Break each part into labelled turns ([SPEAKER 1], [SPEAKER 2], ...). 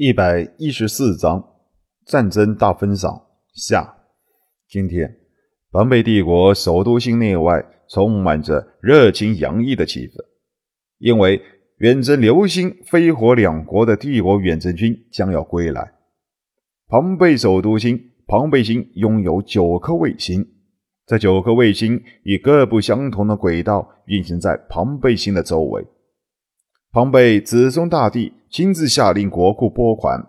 [SPEAKER 1] 一百一十四章战争大分赏下。今天，庞贝帝国首都心内外充满着热情洋溢的气氛，因为远征流星、飞火两国的帝国远征军将要归来。庞贝首都星，庞贝星拥有九颗卫星，这九颗卫星以各不相同的轨道运行在庞贝星的周围。庞贝子孙大帝亲自下令国库拨款，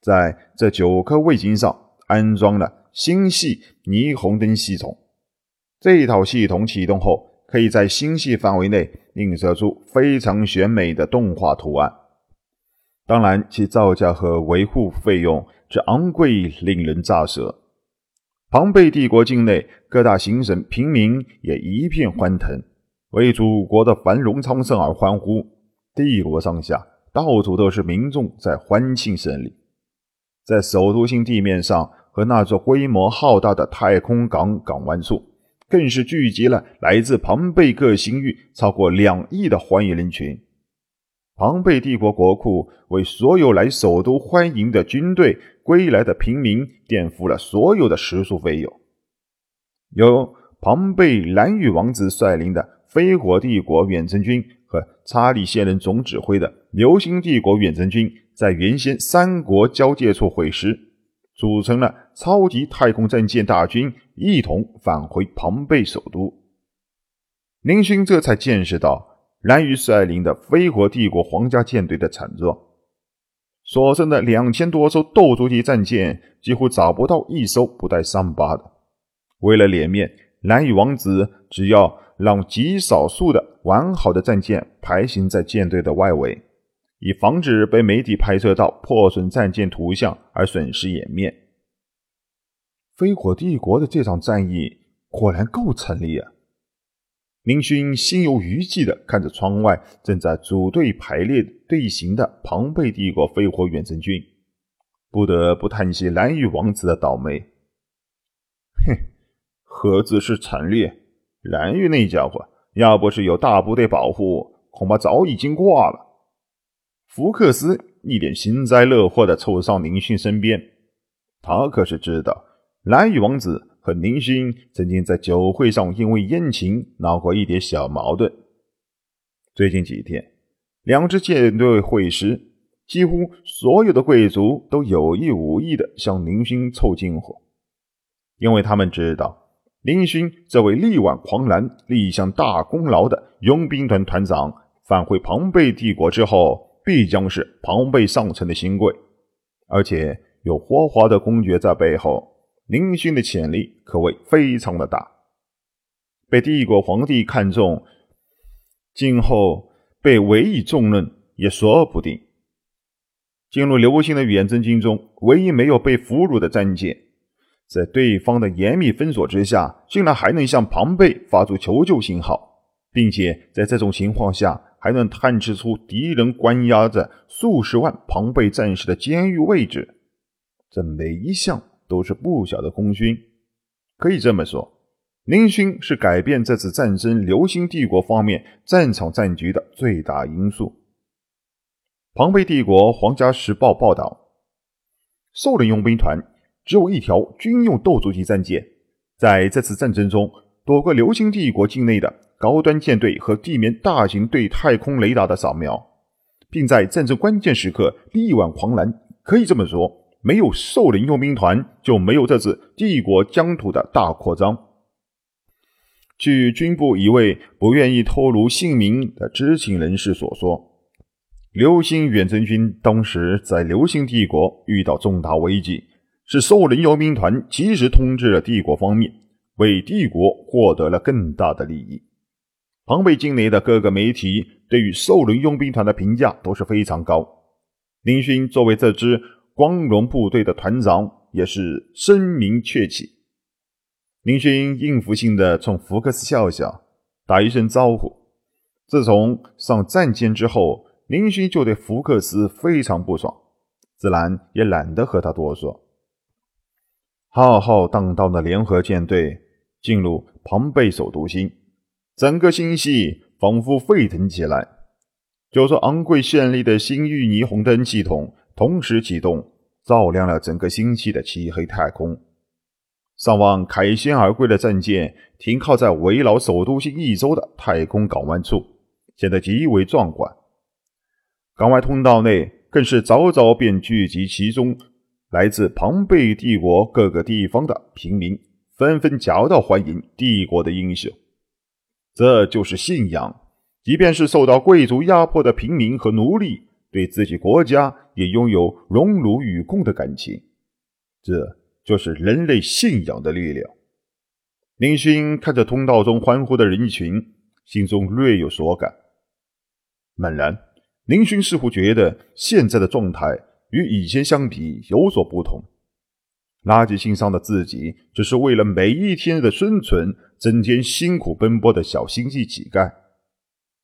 [SPEAKER 1] 在这九颗卫星上安装了星系霓虹灯系统。这一套系统启动后，可以在星系范围内映射出非常选美的动画图案。当然，其造价和维护费用之昂贵令人咋舌。庞贝帝国境内各大行省平民也一片欢腾，为祖国的繁荣昌盛而欢呼。帝国上下到处都是民众在欢庆胜利，在首都星地面上和那座规模浩大的太空港港湾处，更是聚集了来自庞贝各星域超过两亿的欢迎人群。庞贝帝国国库为所有来首都欢迎的军队、归来的平民垫付了所有的食宿费用。由庞贝蓝羽王子率领的飞火帝国远征军。和查理现任总指挥的流星帝国远征军在原先三国交界处会师，组成了超级太空战舰大军，一同返回庞贝首都。林勋这才见识到蓝宇率领的飞火帝国皇家舰队的惨状，所剩的两千多艘斗族级战舰几乎找不到一艘不带伤疤的。为了脸面，蓝羽王子只要。让极少数的完好的战舰排行在舰队的外围，以防止被媒体拍摄到破损战舰图像而损失颜面。飞火帝国的这场战役果然够惨烈啊！明勋心有余悸地看着窗外正在组队排列队形的庞贝帝国飞火远征军，不得不叹息蓝玉王子的倒霉。哼，何止是惨烈！蓝玉那家伙，要不是有大部队保护，恐怕早已经挂了。福克斯一脸幸灾乐祸地凑上林勋身边，他可是知道蓝羽王子和林勋曾经在酒会上因为宴情闹过一点小矛盾。最近几天，两支舰队会师，几乎所有的贵族都有意无意地向林勋凑近乎，因为他们知道。林勋这位力挽狂澜、立下大功劳的佣兵团团长返回庞贝帝国之后，必将是庞贝上层的新贵，而且有霍华德公爵在背后，林勋的潜力可谓非常的大，被帝国皇帝看中，今后被委以重任也说不定。进入流星的远征军中，唯一没有被俘虏的战舰。在对方的严密封锁之下，竟然还能向庞贝发出求救信号，并且在这种情况下还能探知出敌人关押着数十万庞贝战士的监狱位置，这每一项都是不小的功勋。可以这么说，林勋是改变这次战争流星帝国方面战场战局的最大因素。庞贝帝国皇家时报报道，兽人佣兵团。只有一条军用斗族级战舰，在这次战争中躲过流星帝国境内的高端舰队和地面大型对太空雷达的扫描，并在战争关键时刻力挽狂澜。可以这么说，没有兽人佣兵团，就没有这次帝国疆土的大扩张。据军部一位不愿意透露姓名的知情人士所说，流星远征军当时在流星帝国遇到重大危机。是兽人佣兵团及时通知了帝国方面，为帝国获得了更大的利益。庞贝境内的各个媒体对于兽人佣兵团的评价都是非常高。林勋作为这支光荣部队的团长，也是声名鹊起。林勋应付性的冲福克斯笑笑，打一声招呼。自从上战舰之后，林勋就对福克斯非常不爽，自然也懒得和他多说。浩浩荡荡的联合舰队进入庞贝首都星，整个星系仿佛沸腾起来。就说昂贵绚丽的星域霓虹灯系统同时启动，照亮了整个星系的漆黑太空。上万凯旋而归的战舰停靠在围绕首都星一周的太空港湾处，显得极为壮观。港外通道内更是早早便聚集其中来自庞贝帝国各个地方的平民，纷纷夹道欢迎帝国的英雄。这就是信仰，即便是受到贵族压迫的平民和奴隶，对自己国家也拥有荣辱与共的感情。这。就是人类信仰的力量。林勋看着通道中欢呼的人群，心中略有所感。猛然，林勋似乎觉得现在的状态与以前相比有所不同。垃圾信上的自己，只是为了每一天的生存，整天辛苦奔波的小星际乞丐。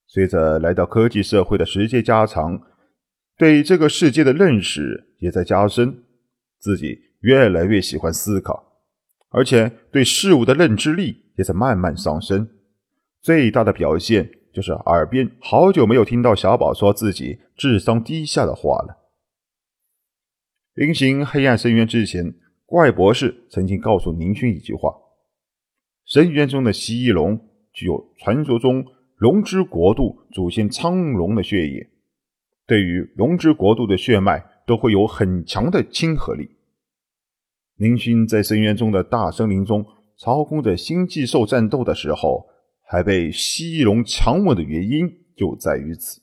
[SPEAKER 1] 随着来到科技社会的时间加长，对这个世界的认识也在加深，自己。越来越喜欢思考，而且对事物的认知力也在慢慢上升。最大的表现就是耳边好久没有听到小宝说自己智商低下的话了。临行黑暗深渊之前，怪博士曾经告诉宁勋一句话：深渊中的蜥蜴龙具有传说中龙之国度祖先苍龙的血液，对于龙之国度的血脉都会有很强的亲和力。宁勋在深渊中的大森林中操控着星际兽战斗的时候，还被蜥蜴龙强吻的原因就在于此。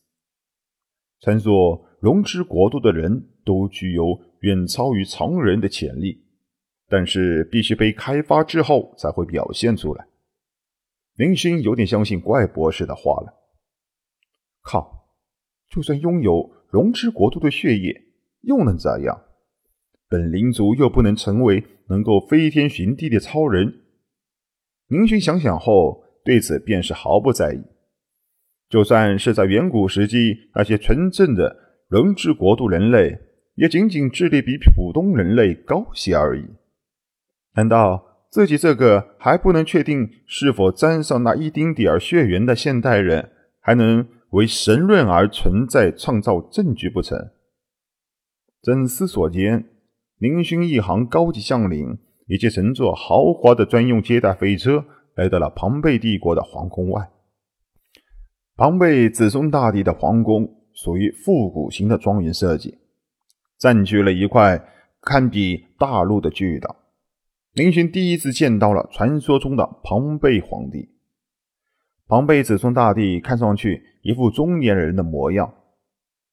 [SPEAKER 1] 传说龙之国度的人都具有远超于常人的潜力，但是必须被开发之后才会表现出来。林勋有点相信怪博士的话了。靠，就算拥有龙之国度的血液，又能怎样？本灵族又不能成为能够飞天寻地的超人。林勋想想后，对此便是毫不在意。就算是在远古时期，那些纯正的龙之国度人类，也仅仅智力比普通人类高些而已。难道自己这个还不能确定是否沾上那一丁点儿血缘的现代人，还能为神论而存在，创造证据不成？正思索间。林勋一行高级将领以及乘坐豪华的专用接待飞车来到了庞贝帝国的皇宫外。庞贝子孙大帝的皇宫属于复古型的庄园设计，占据了一块堪比大陆的巨岛。林勋第一次见到了传说中的庞贝皇帝。庞贝子孙大帝看上去一副中年人的模样，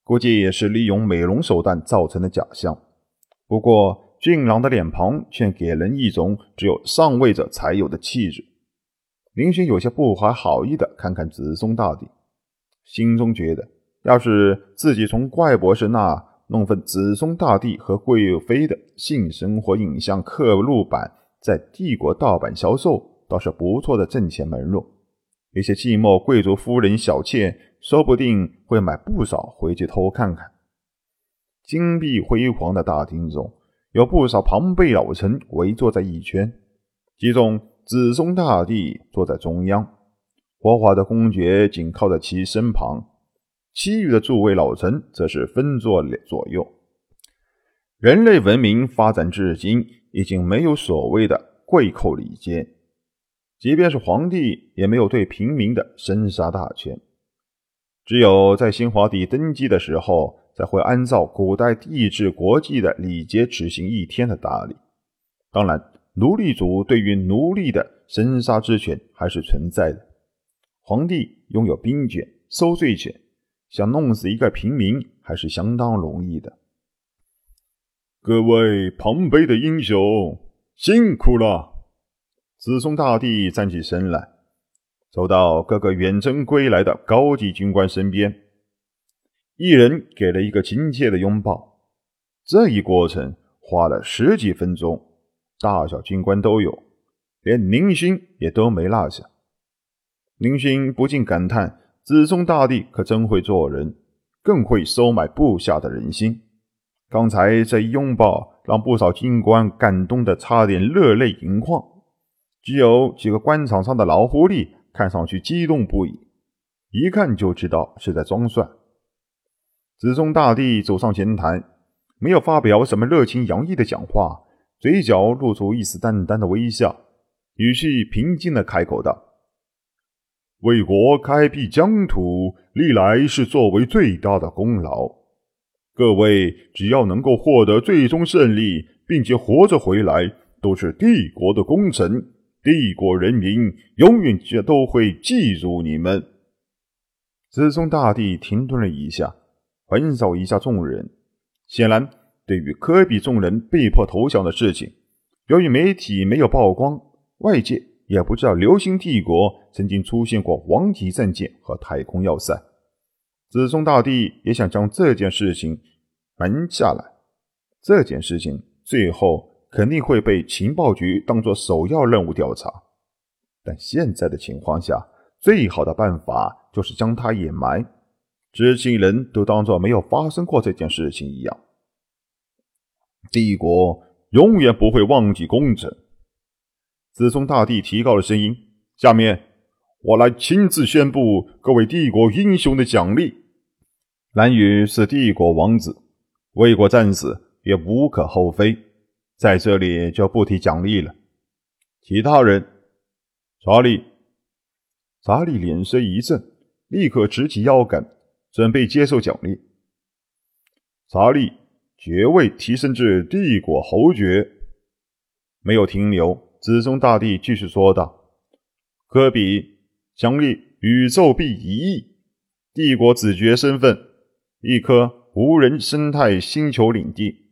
[SPEAKER 1] 估计也是利用美容手段造成的假象。不过，俊朗的脸庞却给人一种只有上位者才有的气质。林勋有些不怀好意的看看子松大帝，心中觉得，要是自己从怪博士那弄份子松大帝和贵妃的性生活影像刻录版，在帝国盗版销售，倒是不错的挣钱门路。一些寂寞贵族夫人小妾，说不定会买不少回去偷看看。金碧辉煌的大厅中，有不少庞贝老臣围坐在一圈，其中子松大帝坐在中央，活华的公爵紧靠在其身旁，其余的诸位老臣则是分坐左右。人类文明发展至今，已经没有所谓的贵寇礼节，即便是皇帝也没有对平民的生杀大权，只有在新皇帝登基的时候。才会按照古代帝制国际的礼节执行一天的大礼。当然，奴隶主对于奴隶的生杀之权还是存在的。皇帝拥有兵权、收税权，想弄死一个平民还是相当容易的。各位庞贝的英雄，辛苦了！子松大帝站起身来，走到各个远征归来的高级军官身边。一人给了一个亲切的拥抱，这一过程花了十几分钟，大小军官都有，连宁勋也都没落下。宁勋不禁感叹：子松大帝可真会做人，更会收买部下的人心。刚才这一拥抱，让不少军官感动的差点热泪盈眶，只有几个官场上的老狐狸看上去激动不已，一看就知道是在装蒜。子松大帝走上前台，没有发表什么热情洋溢的讲话，嘴角露出一丝淡淡的微笑，语气平静的开口道：“为国开辟疆土，历来是作为最大的功劳。各位只要能够获得最终胜利，并且活着回来，都是帝国的功臣。帝国人民永远都会记住你们。”子松大帝停顿了一下，环扫一下众人，显然对于科比众人被迫投降的事情，由于媒体没有曝光，外界也不知道流星帝国曾经出现过王体战舰和太空要塞。子松大帝也想将这件事情瞒下来，这件事情最后肯定会被情报局当做首要任务调查，但现在的情况下。最好的办法就是将它掩埋，知情人都当做没有发生过这件事情一样。帝国永远不会忘记功臣。紫松大帝提高了声音：“下面我来亲自宣布各位帝国英雄的奖励。蓝宇是帝国王子，为国战死也无可厚非，在这里就不提奖励了。其他人，查理。”查理脸色一震，立刻直起腰杆，准备接受奖励。查理爵位提升至帝国侯爵，没有停留。子中大帝继续说道：“科比奖励宇宙币一亿，帝国子爵身份，一颗无人生态星球领地，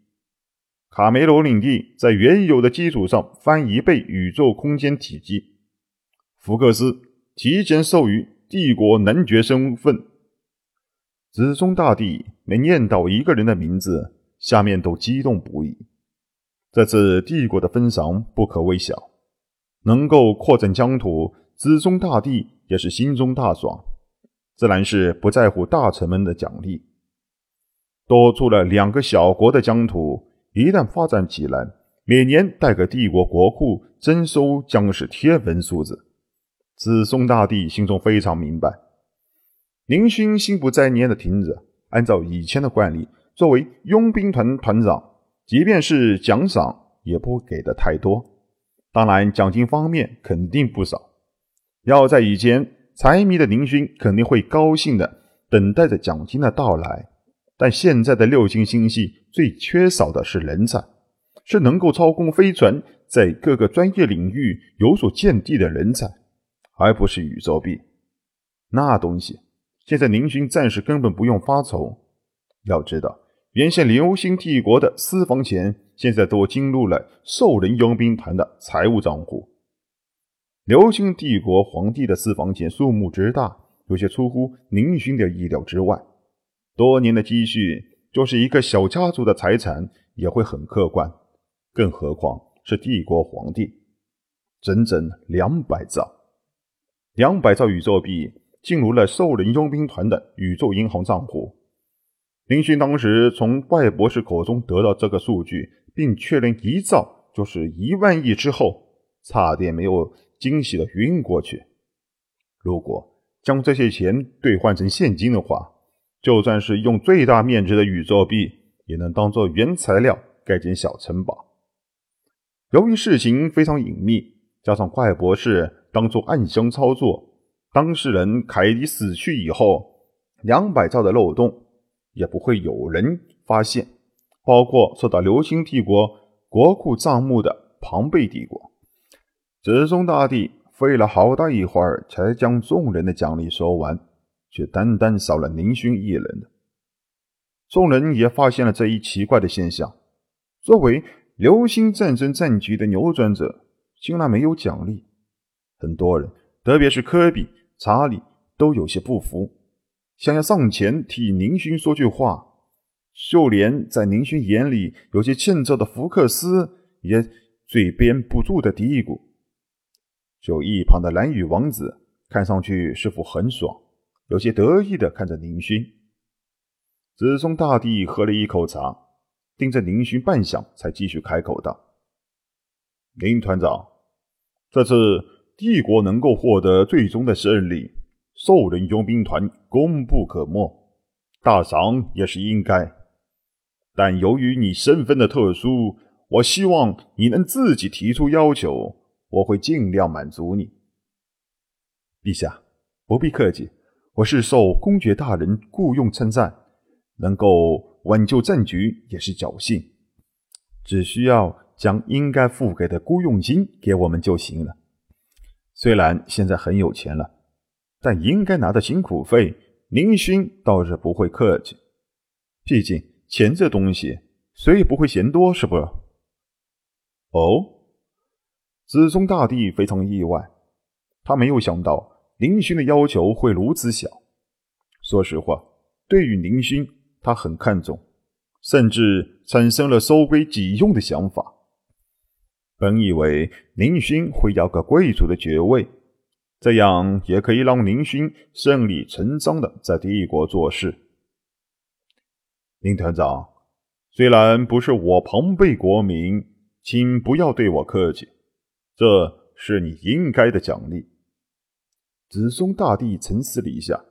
[SPEAKER 1] 卡梅罗领地在原有的基础上翻一倍宇宙空间体积。福克斯。”提前授予帝国男爵身份。子中大帝每念到一个人的名字，下面都激动不已。这次帝国的封赏不可微小，能够扩展疆土，子宗大帝也是心中大爽，自然是不在乎大臣们的奖励。多出了两个小国的疆土，一旦发展起来，每年带给帝国国库征收将是天文数字。子松大帝心中非常明白，宁勋心不在焉的听着。按照以前的惯例，作为佣兵团团长，即便是奖赏也不给的太多。当然，奖金方面肯定不少。要在以前，财迷的宁勋肯定会高兴的等待着奖金的到来。但现在的六星星系最缺少的是人才，是能够操控飞船，在各个专业领域有所见地的人才。而不是宇宙币，那东西现在宁勋暂时根本不用发愁。要知道，原先流星帝国的私房钱现在都进入了兽人佣兵团的财务账户。流星帝国皇帝的私房钱数目之大，有些出乎宁勋的意料之外。多年的积蓄，就是一个小家族的财产也会很可观，更何况是帝国皇帝，整整两百兆。两百兆宇宙币进入了兽人佣兵团的宇宙银行账户。林勋当时从怪博士口中得到这个数据，并确认一兆就是一万亿之后，差点没有惊喜的晕过去。如果将这些钱兑换成现金的话，就算是用最大面值的宇宙币，也能当做原材料盖间小城堡。由于事情非常隐秘，加上怪博士。当做暗箱操作，当事人凯迪死去以后，两百兆的漏洞也不会有人发现，包括受到流星帝国国库账目的庞贝帝国。子松大帝费了好大一会儿，才将众人的奖励说完，却单单少了宁勋一人的。众人也发现了这一奇怪的现象：作为流星战争战局的扭转者，竟然没有奖励。很多人，特别是科比、查理，都有些不服，想要上前替宁勋说句话。就连在宁勋眼里有些欠揍的福克斯，也嘴边不住的嘀咕。就一旁的蓝羽王子，看上去似乎很爽，有些得意的看着宁勋。子松大帝喝了一口茶，盯着宁勋半晌，才继续开口道：“宁团长，这次……”帝国能够获得最终的胜利，兽人佣兵团功不可没，大赏也是应该。但由于你身份的特殊，我希望你能自己提出要求，我会尽量满足你。
[SPEAKER 2] 陛下，不必客气，我是受公爵大人雇佣参战，能够挽救战局也是侥幸，只需要将应该付给的雇佣金给我们就行了。虽然现在很有钱了，但应该拿的辛苦费，宁勋倒是不会客气。毕竟钱这东西，谁也不会嫌多，是不？
[SPEAKER 1] 哦，子宗大帝非常意外，他没有想到林勋的要求会如此小。说实话，对于林勋，他很看重，甚至产生了收归己用的想法。本以为林勋会要个贵族的爵位，这样也可以让林勋顺理成章的在帝国做事。林团长，虽然不是我庞贝国民，请不要对我客气，这是你应该的奖励。
[SPEAKER 2] 子松大帝沉思了一下，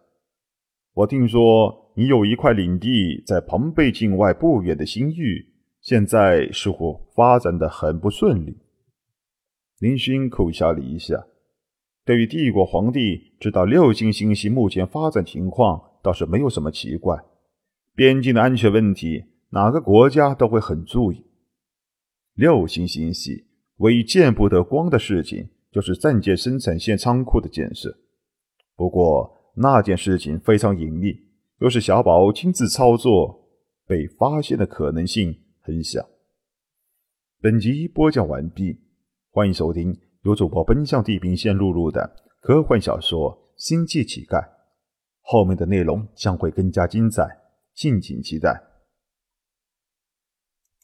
[SPEAKER 2] 我听说你有一块领地在庞贝境外不远的新域。现在似乎发展的很不顺利。
[SPEAKER 1] 林勋苦笑了一下，对于帝国皇帝知道六星星系目前发展情况，倒是没有什么奇怪。边境的安全问题，哪个国家都会很注意。六星星系唯一见不得光的事情，就是战舰生产线仓库的建设。不过那件事情非常隐秘，若是小宝亲自操作，被发现的可能性。很小。本集播讲完毕，欢迎收听由主播奔向地平线录入的科幻小说《星际乞丐》，后面的内容将会更加精彩，敬请期待。